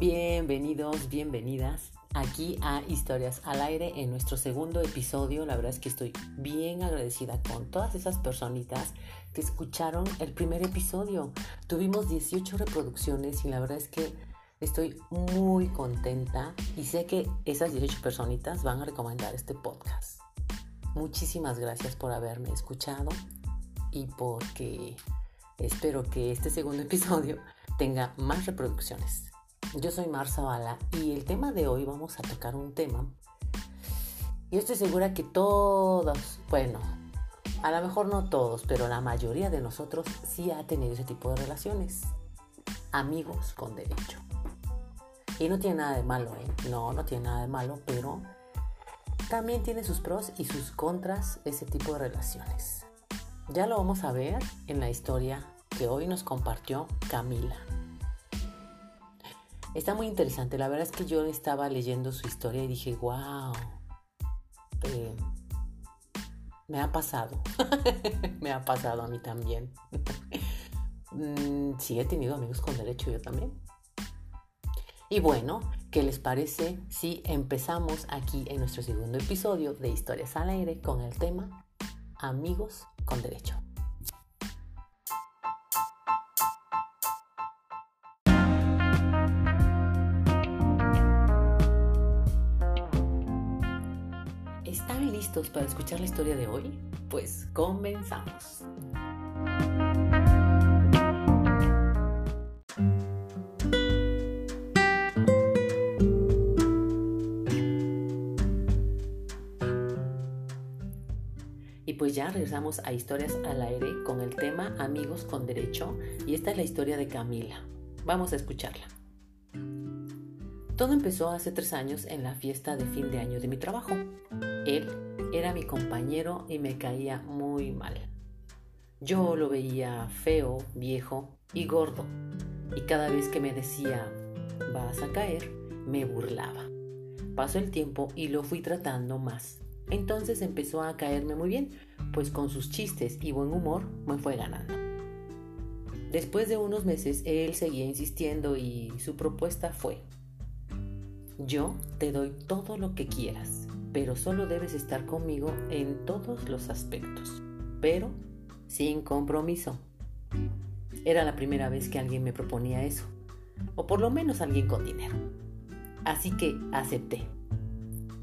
Bienvenidos, bienvenidas aquí a Historias al Aire en nuestro segundo episodio. La verdad es que estoy bien agradecida con todas esas personitas que escucharon el primer episodio. Tuvimos 18 reproducciones y la verdad es que estoy muy contenta y sé que esas 18 personitas van a recomendar este podcast. Muchísimas gracias por haberme escuchado y porque espero que este segundo episodio tenga más reproducciones. Yo soy Marza Bala y el tema de hoy vamos a tocar un tema. Yo estoy segura que todos, bueno, a lo mejor no todos, pero la mayoría de nosotros sí ha tenido ese tipo de relaciones. Amigos con derecho. Y no tiene nada de malo, ¿eh? No, no tiene nada de malo, pero también tiene sus pros y sus contras ese tipo de relaciones. Ya lo vamos a ver en la historia que hoy nos compartió Camila. Está muy interesante. La verdad es que yo estaba leyendo su historia y dije, wow. Eh, me ha pasado. me ha pasado a mí también. Mm, sí, he tenido amigos con derecho yo también. Y bueno, ¿qué les parece si empezamos aquí en nuestro segundo episodio de Historias al Aire con el tema Amigos con Derecho? Para escuchar la historia de hoy? Pues comenzamos. Y pues ya regresamos a Historias al Aire con el tema Amigos con Derecho y esta es la historia de Camila. Vamos a escucharla. Todo empezó hace tres años en la fiesta de fin de año de mi trabajo. Él era mi compañero y me caía muy mal. Yo lo veía feo, viejo y gordo, y cada vez que me decía vas a caer, me burlaba. Pasó el tiempo y lo fui tratando más. Entonces empezó a caerme muy bien, pues con sus chistes y buen humor me fue ganando. Después de unos meses él seguía insistiendo y su propuesta fue, yo te doy todo lo que quieras, pero solo debes estar conmigo en todos los aspectos, pero sin compromiso. Era la primera vez que alguien me proponía eso, o por lo menos alguien con dinero. Así que acepté.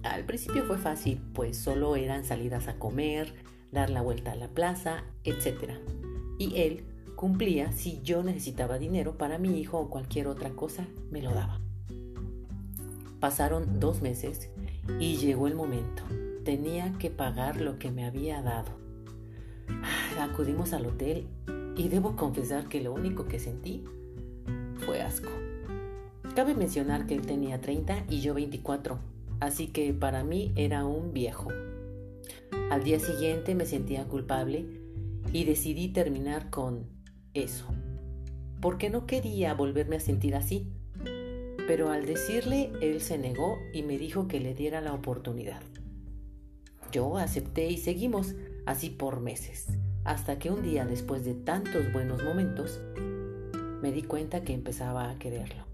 Al principio fue fácil, pues solo eran salidas a comer, dar la vuelta a la plaza, etc. Y él cumplía si yo necesitaba dinero para mi hijo o cualquier otra cosa, me lo daba. Pasaron dos meses y llegó el momento. Tenía que pagar lo que me había dado. Acudimos al hotel y debo confesar que lo único que sentí fue asco. Cabe mencionar que él tenía 30 y yo 24, así que para mí era un viejo. Al día siguiente me sentía culpable y decidí terminar con eso, porque no quería volverme a sentir así pero al decirle él se negó y me dijo que le diera la oportunidad. Yo acepté y seguimos así por meses, hasta que un día después de tantos buenos momentos, me di cuenta que empezaba a quererlo.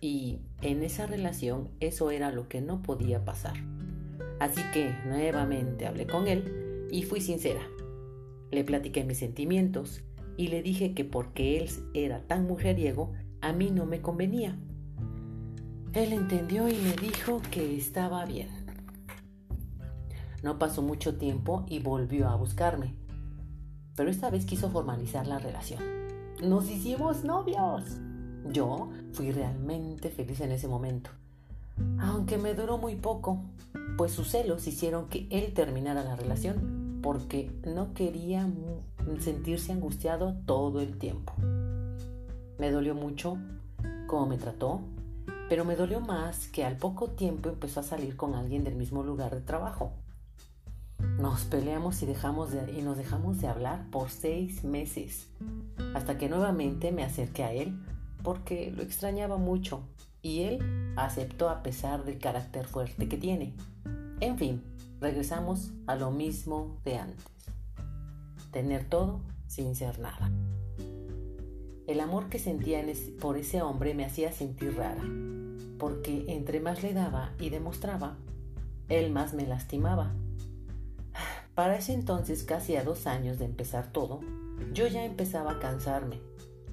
Y en esa relación eso era lo que no podía pasar. Así que nuevamente hablé con él y fui sincera. Le platiqué mis sentimientos y le dije que porque él era tan mujeriego, a mí no me convenía él entendió y me dijo que estaba bien. No pasó mucho tiempo y volvió a buscarme, pero esta vez quiso formalizar la relación. Nos hicimos novios. Yo fui realmente feliz en ese momento, aunque me duró muy poco, pues sus celos hicieron que él terminara la relación porque no quería sentirse angustiado todo el tiempo. Me dolió mucho cómo me trató, pero me dolió más que al poco tiempo empezó a salir con alguien del mismo lugar de trabajo. Nos peleamos y, dejamos y nos dejamos de hablar por seis meses, hasta que nuevamente me acerqué a él porque lo extrañaba mucho y él aceptó a pesar del carácter fuerte que tiene. En fin, regresamos a lo mismo de antes. Tener todo sin ser nada. El amor que sentía por ese hombre me hacía sentir rara porque entre más le daba y demostraba, él más me lastimaba. Para ese entonces, casi a dos años de empezar todo, yo ya empezaba a cansarme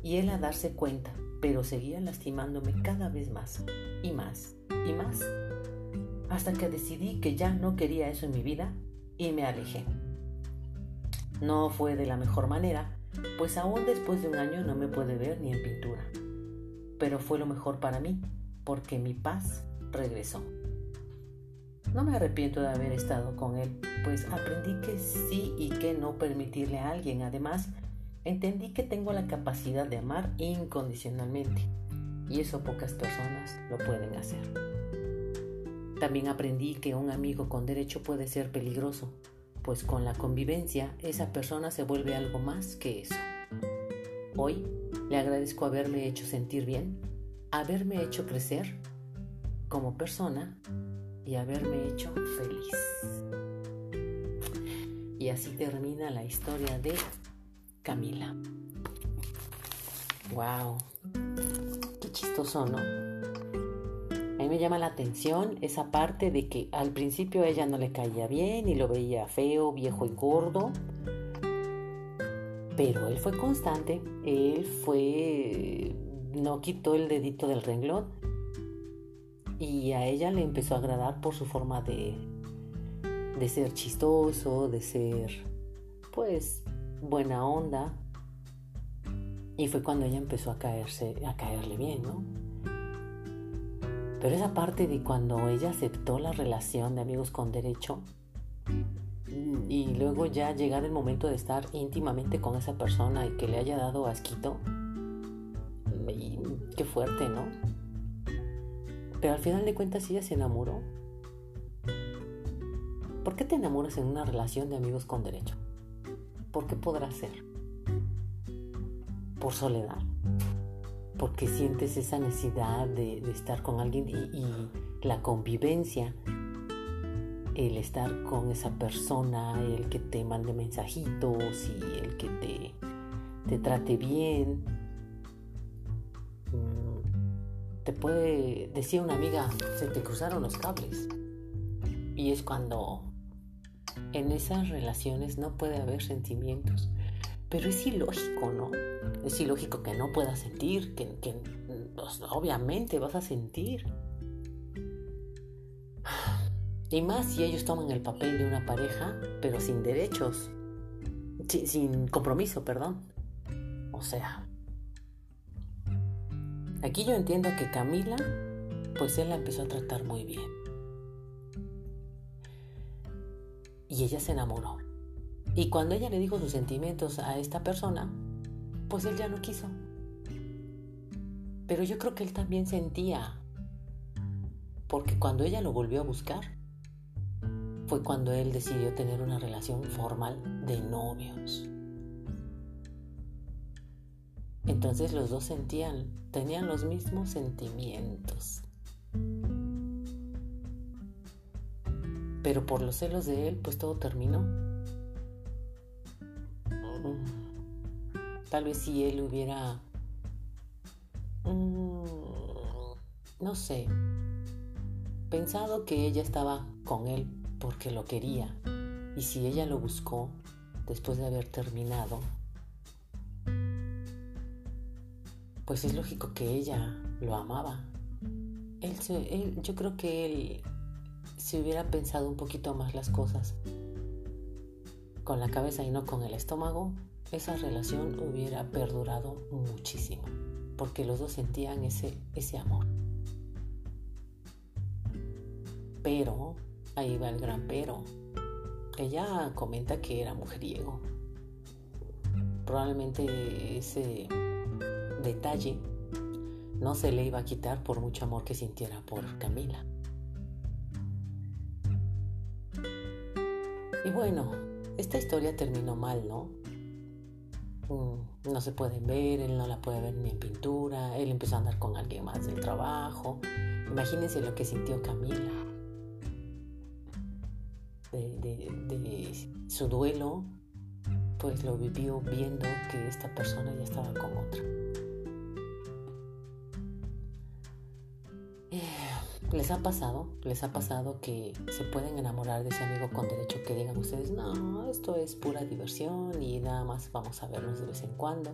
y él a darse cuenta, pero seguía lastimándome cada vez más y más y más, hasta que decidí que ya no quería eso en mi vida y me alejé. No fue de la mejor manera, pues aún después de un año no me puede ver ni en pintura. Pero fue lo mejor para mí, porque mi paz regresó. No me arrepiento de haber estado con él, pues aprendí que sí y que no permitirle a alguien. Además, entendí que tengo la capacidad de amar incondicionalmente, y eso pocas personas lo pueden hacer. También aprendí que un amigo con derecho puede ser peligroso, pues con la convivencia esa persona se vuelve algo más que eso. Hoy le agradezco haberme hecho sentir bien, haberme hecho crecer como persona y haberme hecho feliz. Y así termina la historia de Camila. ¡Wow! Qué chistoso, ¿no? A mí me llama la atención esa parte de que al principio a ella no le caía bien y lo veía feo, viejo y gordo. Pero él fue constante, él fue... no quitó el dedito del renglón. Y a ella le empezó a agradar por su forma de, de ser chistoso, de ser, pues, buena onda. Y fue cuando ella empezó a caerse, a caerle bien, ¿no? Pero esa parte de cuando ella aceptó la relación de amigos con derecho y luego ya llegar el momento de estar íntimamente con esa persona y que le haya dado asquito, qué fuerte, ¿no? Pero al final de cuentas ella se enamoró. ¿Por qué te enamoras en una relación de amigos con derecho? ¿Por qué podrá ser? ¿Por soledad? porque sientes esa necesidad de, estar con alguien y, la convivencia, el estar con esa persona, el que te mande mensajitos y el que te trate bien. Te puede decir una amiga, se te cruzaron los cables. Y es cuando en esas relaciones no puede haber sentimientos. Pero es ilógico, ¿no? Es ilógico que no puedas sentir, que, pues, obviamente vas a sentir. Y más si ellos toman el papel de una pareja, pero sin derechos, sin compromiso, perdón. O sea, aquí yo entiendo que Camila, pues él la empezó a tratar muy bien. Y ella se enamoró. Y cuando ella le dijo sus sentimientos a esta persona, pues él ya no quiso. Pero yo creo que él también sentía, porque cuando ella lo volvió a buscar, fue cuando él decidió tener una relación formal de novios. Entonces los dos sentían, tenían los mismos sentimientos. Pero por los celos de él, pues todo terminó. Tal vez si él hubiera, mm, no sé, pensado que ella estaba con él porque lo quería y si ella lo buscó después de haber terminado, pues es lógico que ella lo amaba. Él, yo creo que él se hubiera pensado un poquito más las cosas con la cabeza y no con el estómago, esa relación hubiera perdurado muchísimo, porque los dos sentían ese, ese amor. Pero, ahí va el gran pero, ella comenta que era mujeriego. Probablemente ese detalle no se le iba a quitar por mucho amor que sintiera por Camila. Y bueno, esta historia terminó mal, ¿no? Mm, no se pueden ver, él no la puede ver ni en pintura, él empezó a andar con alguien más del trabajo. Imagínense lo que sintió Camila. De, su duelo, pues lo vivió viendo que esta persona ya estaba con otra. ¿Les ha pasado? ¿Les ha pasado que se pueden enamorar de ese amigo con derecho que digan ustedes, no, esto es pura diversión y nada más vamos a vernos de vez en cuando?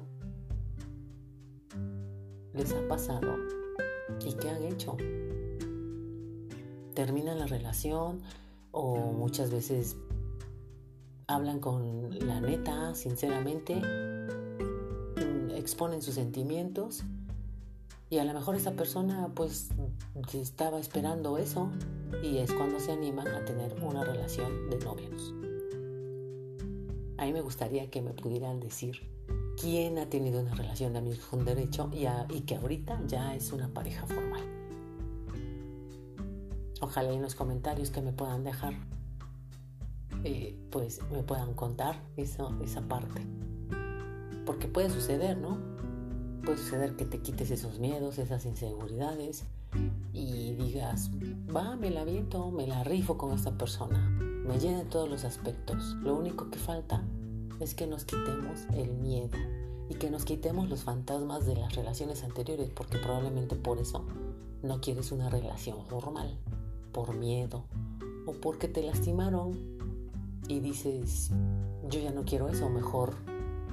¿Les ha pasado? ¿Y qué han hecho? Terminan la relación o muchas veces hablan con la neta, sinceramente, mm, exponen sus sentimientos y a lo mejor esa persona pues estaba esperando eso y es cuando se animan a tener una relación de novios. A mí me gustaría que me pudieran decir quién ha tenido una relación de amigos con derecho y, y que ahorita ya es una pareja formal. Ojalá en los comentarios que me puedan dejar eh, pues me puedan contar esa parte. Porque puede suceder, ¿no? Puede suceder que te quites esos miedos, esas inseguridades y digas, va, me la viento, me la rifo con esta persona. Me llena todos los aspectos. Lo único que falta es que nos quitemos el miedo y que nos quitemos los fantasmas de las relaciones anteriores, porque probablemente por eso no quieres una relación formal, por miedo o porque te lastimaron y dices, yo ya no quiero eso, mejor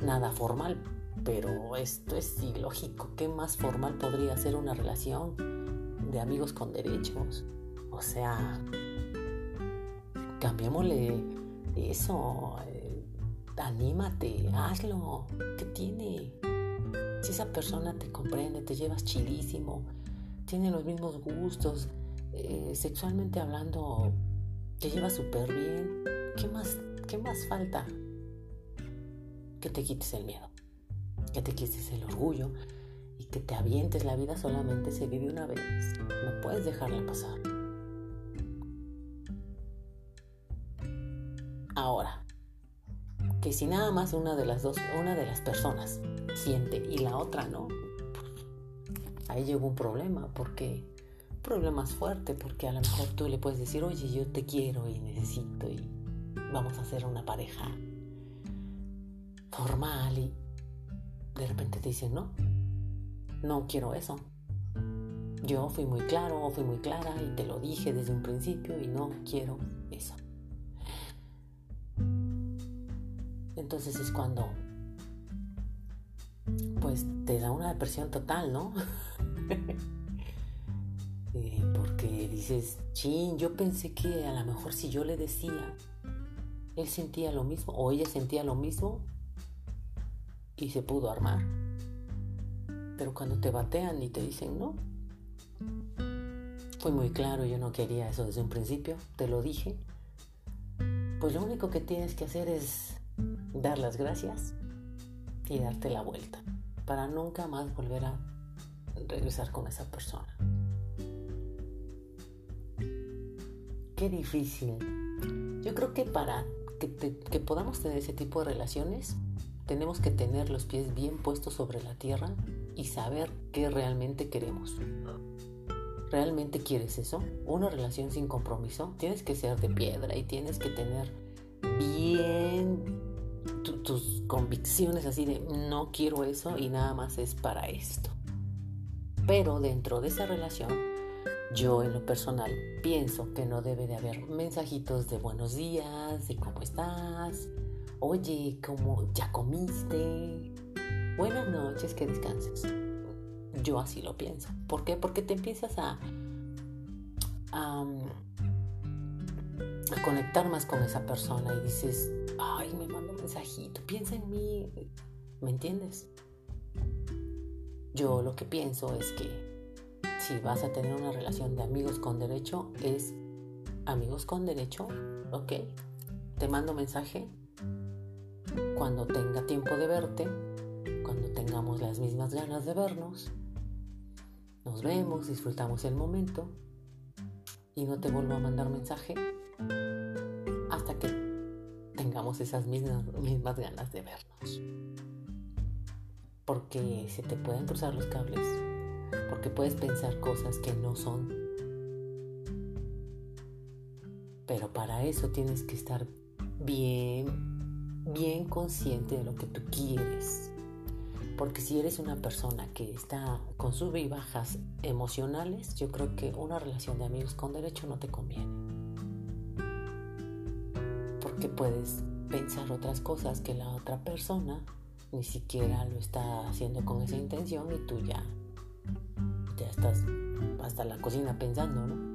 nada formal. Pero esto es ilógico. ¿Qué más formal podría ser una relación de amigos con derechos? O sea, cambiémosle eso. Eh, anímate, hazlo. ¿Qué tiene? Si esa persona te comprende, te llevas chidísimo, tiene los mismos gustos, eh, sexualmente hablando, te lleva súper bien ¿Qué más, ¿Qué más falta? Que te quites el miedo, que te quites el orgullo y que te avientes. La vida solamente se vive una vez. No puedes dejarla pasar. Ahora, que si nada más una de las dos, una de las personas siente y la otra no, ahí llegó un problema, porque un problema es fuerte, porque a lo mejor tú le puedes decir, oye, yo te quiero y necesito y vamos a ser una pareja formal y de repente te dicen, no, no quiero eso. Yo fui muy claro, fui muy clara y te lo dije desde un principio y no quiero eso. Entonces es cuando pues te da una depresión total, ¿no? Eh, porque dices, chin, yo pensé que a lo mejor si yo le decía él sentía lo mismo o ella sentía lo mismo y se pudo armar. Pero cuando te batean y te dicen no, fue muy claro, yo no quería eso desde un principio, te lo dije, pues lo único que tienes que hacer es dar las gracias y darte la vuelta para nunca más volver a regresar con esa persona. Qué difícil. Yo creo que para que, podamos tener ese tipo de relaciones, tenemos que tener los pies bien puestos sobre la tierra y saber qué realmente queremos. ¿Realmente quieres eso? Una relación sin compromiso. Tienes que ser de piedra y tienes que tener bien tus convicciones así de no quiero eso y nada más es para esto. Pero dentro de esa relación yo en lo personal pienso que no debe de haber mensajitos de buenos días, de cómo estás, oye, ¿cómo ya comiste? Buenas noches, que descanses. Yo así lo pienso. ¿Por qué? Porque te empiezas a, a, a conectar más con esa persona y dices, ay, me manda un mensajito, piensa en mí. ¿Me entiendes? Yo lo que pienso es que si vas a tener una relación de amigos con derecho, es amigos con derecho, ok. Te mando mensaje cuando tenga tiempo de verte, cuando tengamos las mismas ganas de vernos. Nos vemos, disfrutamos el momento y no te vuelvo a mandar mensaje hasta que tengamos esas mismas, mismas ganas de vernos. Porque se te pueden cruzar los cables porque puedes pensar cosas que no son. Pero para eso tienes que estar bien, bien consciente de lo que tú quieres. Porque si eres una persona que está con sub y bajas emocionales, yo creo que una relación de amigos con derecho no te conviene. Porque puedes pensar otras cosas que la otra persona ni siquiera lo está haciendo con esa intención y tú ya, ya estás hasta la cocina pensando, ¿no?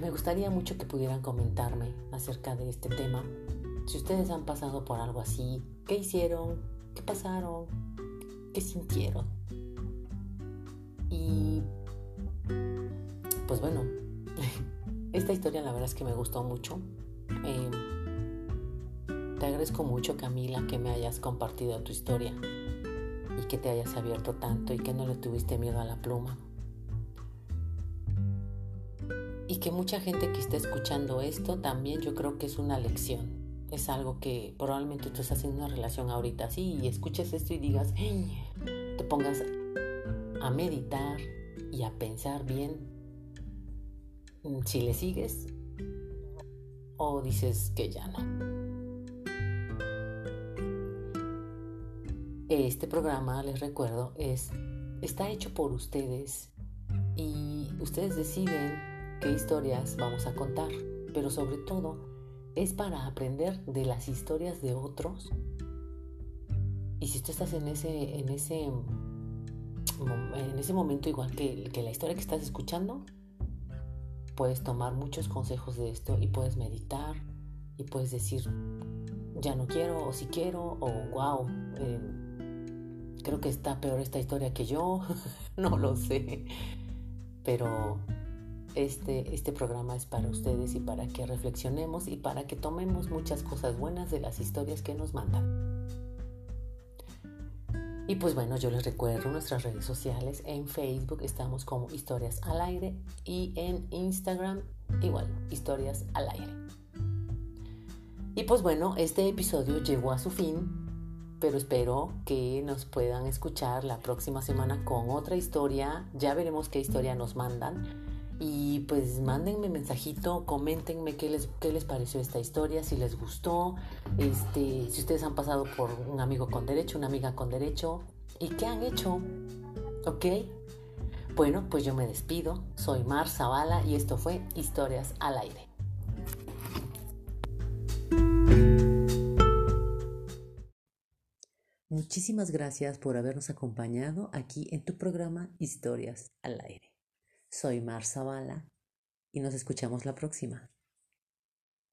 Me gustaría mucho que pudieran comentarme acerca de este tema si ustedes han pasado por algo así, ¿qué hicieron? ¿Qué pasaron? ¿Qué sintieron? Y pues bueno, esta historia la verdad es que me gustó mucho. Em, te agradezco mucho Camila que me hayas compartido tu historia y que te hayas abierto tanto y que no le tuviste miedo a la pluma. Y que mucha gente que esté escuchando esto también yo creo que es una lección es algo que probablemente tú estás en una relación ahorita así y escuches esto y digas, te pongas a meditar y a pensar bien si le sigues o dices que ya no. Este programa, les recuerdo, es está hecho por ustedes y ustedes deciden qué historias vamos a contar, pero sobre todo es para aprender de las historias de otros. Y si tú estás en ese, en ese, en ese momento igual que, la historia que estás escuchando, puedes tomar muchos consejos de esto y puedes meditar y puedes decir, ya no quiero o si quiero o wow, eh, creo que está peor esta historia que yo, no lo sé, pero este, este programa es para ustedes y para que reflexionemos y para que tomemos muchas cosas buenas de las historias que nos mandan. Y pues bueno, yo les recuerdo nuestras redes sociales. En Facebook estamos como Historias al Aire y en Instagram igual, Historias al Aire. Y pues bueno, este episodio llegó a su fin, pero espero que nos puedan escuchar la próxima semana con otra historia. Ya veremos qué historia nos mandan. Y pues mándenme mensajito, coméntenme qué les, qué les pareció esta historia, si les gustó, este, si ustedes han pasado por un amigo con derecho, una amiga con derecho, y qué han hecho. ¿Ok? Bueno, pues yo me despido. Soy Mar Zavala y esto fue Historias al Aire. Muchísimas gracias por habernos acompañado aquí en tu programa Historias al Aire. Soy Mar Zavala y nos escuchamos la próxima.